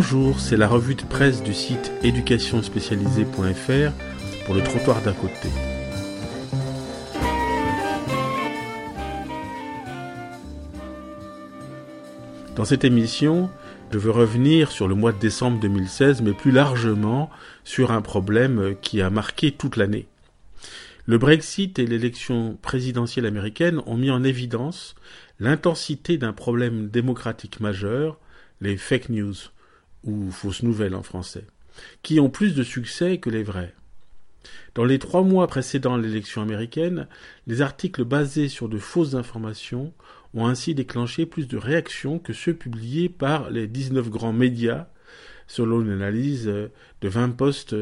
Bonjour, c'est la revue de presse du site éducationspécialisée.fr pour le trottoir d'à côté. Dans cette émission, je veux revenir sur le mois de décembre 2016, mais plus largement sur un problème qui a marqué toute l'année. Le Brexit et l'élection présidentielle américaine ont mis en évidence l'intensité d'un problème démocratique majeur, les fake news, ou fausses nouvelles en français, qui ont plus de succès que les vraies. Dans les trois mois précédant l'élection américaine, les articles basés sur de fausses informations ont ainsi déclenché plus de réactions que ceux publiés par les 19 grands médias, selon une analyse de 20 postes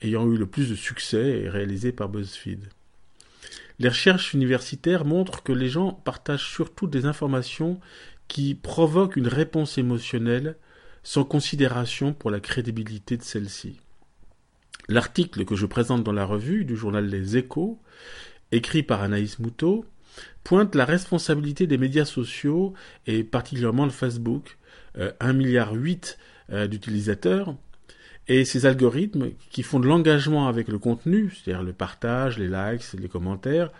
ayant eu le plus de succès et réalisés par BuzzFeed. Les recherches universitaires montrent que les gens partagent surtout des informations qui provoquent une réponse émotionnelle sans considération pour la crédibilité de celle-ci. L'article que je présente dans la revue du journal Les Échos, écrit par Anaïs Moutot, pointe la responsabilité des médias sociaux et particulièrement de Facebook, euh, 1,8 milliard euh, d'utilisateurs, et ces algorithmes qui font de l'engagement avec le contenu, c'est-à-dire le partage, les likes, les commentaires,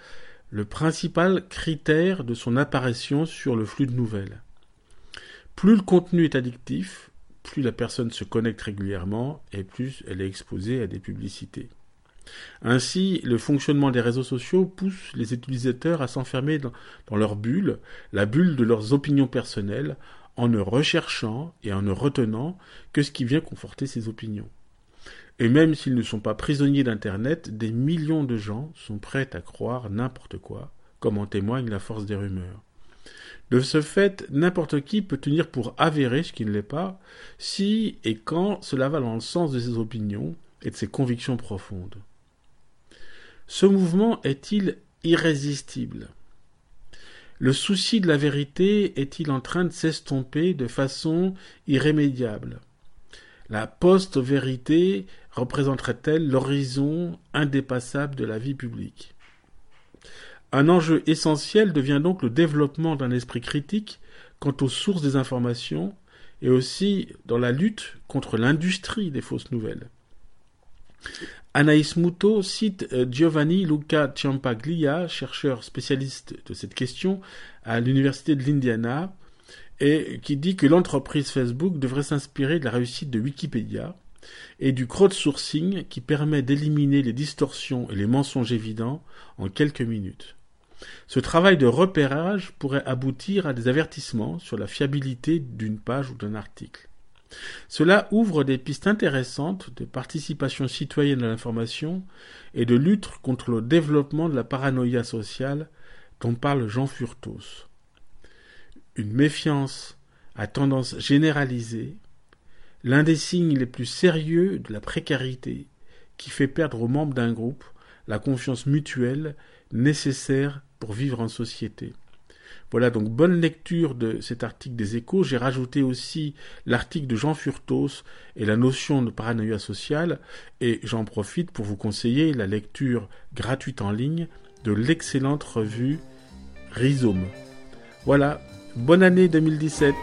le principal critère de son apparition sur le flux de nouvelles. Plus le contenu est addictif, plus la personne se connecte régulièrement et plus elle est exposée à des publicités. Ainsi, le fonctionnement des réseaux sociaux pousse les utilisateurs à s'enfermer dans, leur bulle, la bulle de leurs opinions personnelles, en ne recherchant et en ne retenant que ce qui vient conforter ses opinions. Et même s'ils ne sont pas prisonniers d'Internet, des millions de gens sont prêts à croire n'importe quoi, comme en témoigne la force des rumeurs. De ce fait, n'importe qui peut tenir pour avéré ce qui ne l'est pas, si et quand cela va dans le sens de ses opinions et de ses convictions profondes. Ce mouvement est-il irrésistible? Le souci de la vérité est-il en train de s'estomper de façon irrémédiable? La post-vérité représenterait-elle l'horizon indépassable de la vie publique? Un enjeu essentiel devient donc le développement d'un esprit critique quant aux sources des informations et aussi dans la lutte contre l'industrie des fausses nouvelles. Anaïs Muto cite euh, Giovanni Luca Ciampaglia, chercheur spécialiste de cette question à l'université de l'Indiana, et qui dit que l'entreprise Facebook devrait s'inspirer de la réussite de Wikipédia et du crowdsourcing qui permet d'éliminer les distorsions et les mensonges évidents en quelques minutes. Ce travail de repérage pourrait aboutir à des avertissements sur la fiabilité d'une page ou d'un article. Cela ouvre des pistes intéressantes de participation citoyenne à l'information et de lutte contre le développement de la paranoïa sociale dont parle Jean Furtos. Une méfiance à tendance généralisée, l'un des signes les plus sérieux de la précarité qui fait perdre aux membres d'un groupe la confiance mutuelle nécessaire vivre en société. Voilà donc bonne lecture de cet article des échos. J'ai rajouté aussi l'article de Jean Furtos et la notion de paranoïa sociale et j'en profite pour vous conseiller la lecture gratuite en ligne de l'excellente revue Rhizome. Voilà, bonne année 2017